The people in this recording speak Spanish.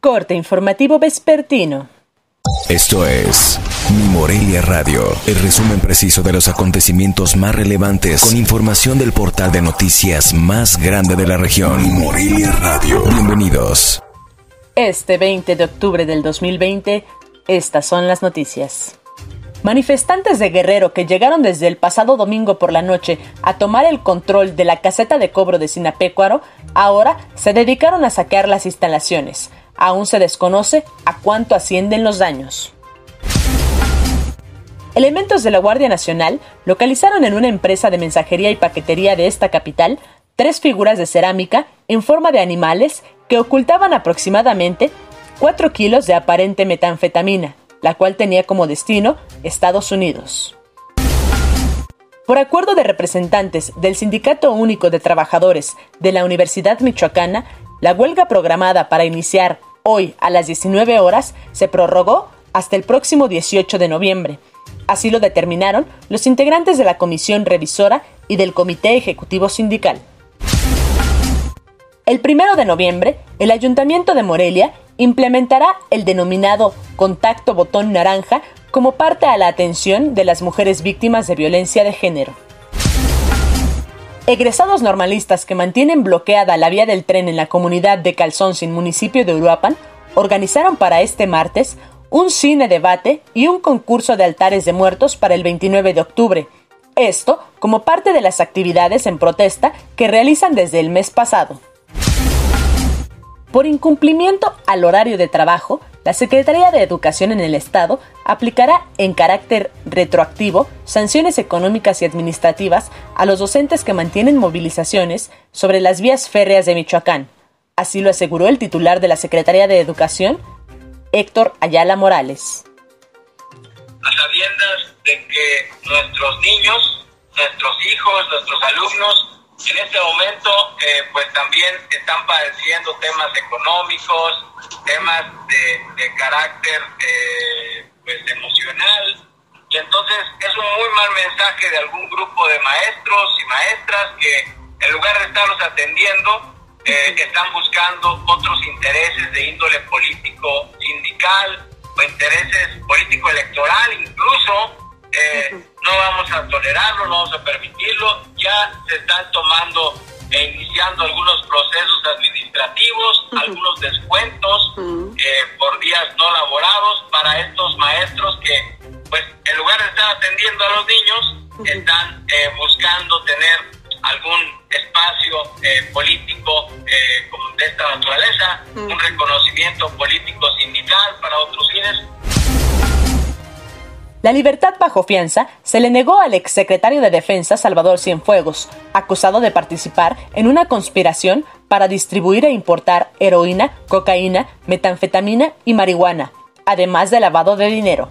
Corte informativo vespertino. Esto es Mi Morelia Radio, el resumen preciso de los acontecimientos más relevantes con información del portal de noticias más grande de la región. Mi Morelia Radio. Bienvenidos. Este 20 de octubre del 2020, estas son las noticias. Manifestantes de Guerrero que llegaron desde el pasado domingo por la noche a tomar el control de la caseta de cobro de Sinapecuaro, ahora se dedicaron a saquear las instalaciones. Aún se desconoce a cuánto ascienden los daños. Elementos de la Guardia Nacional localizaron en una empresa de mensajería y paquetería de esta capital tres figuras de cerámica en forma de animales que ocultaban aproximadamente 4 kilos de aparente metanfetamina, la cual tenía como destino Estados Unidos. Por acuerdo de representantes del Sindicato Único de Trabajadores de la Universidad Michoacana, la huelga programada para iniciar hoy a las 19 horas se prorrogó hasta el próximo 18 de noviembre. Así lo determinaron los integrantes de la Comisión Revisora y del Comité Ejecutivo Sindical. El primero de noviembre, el Ayuntamiento de Morelia implementará el denominado contacto botón naranja como parte a la atención de las mujeres víctimas de violencia de género. Egresados normalistas que mantienen bloqueada la vía del tren en la comunidad de Calzón sin municipio de Uruapan organizaron para este martes un cine debate y un concurso de altares de muertos para el 29 de octubre. Esto como parte de las actividades en protesta que realizan desde el mes pasado. Por incumplimiento al horario de trabajo, la Secretaría de Educación en el Estado aplicará en carácter retroactivo sanciones económicas y administrativas a los docentes que mantienen movilizaciones sobre las vías férreas de Michoacán. Así lo aseguró el titular de la Secretaría de Educación, Héctor Ayala Morales. A sabiendas de que nuestros niños, nuestros hijos, nuestros alumnos en este momento eh, pues también están padeciendo temas económicos, temas de, carácter eh, pues emocional y entonces es un muy mal mensaje de algún grupo de maestros y maestras que en lugar de estarlos atendiendo eh, están buscando otros intereses de índole político sindical o intereses político electoral incluso no vamos a tolerarlo, no vamos a permitirlo. Ya se están tomando e iniciando algunos procesos administrativos, algunos descuentos eh, por días no laborados para estos maestros que, pues, en lugar de estar atendiendo a los niños, están eh, buscando tener algún espacio eh, político de esta naturaleza, un reconocimiento político sindical para otros fines. La libertad bajo fianza se le negó al exsecretario de Defensa Salvador Cienfuegos, acusado de participar en una conspiración para distribuir e importar heroína, cocaína, metanfetamina y marihuana, además de lavado de dinero.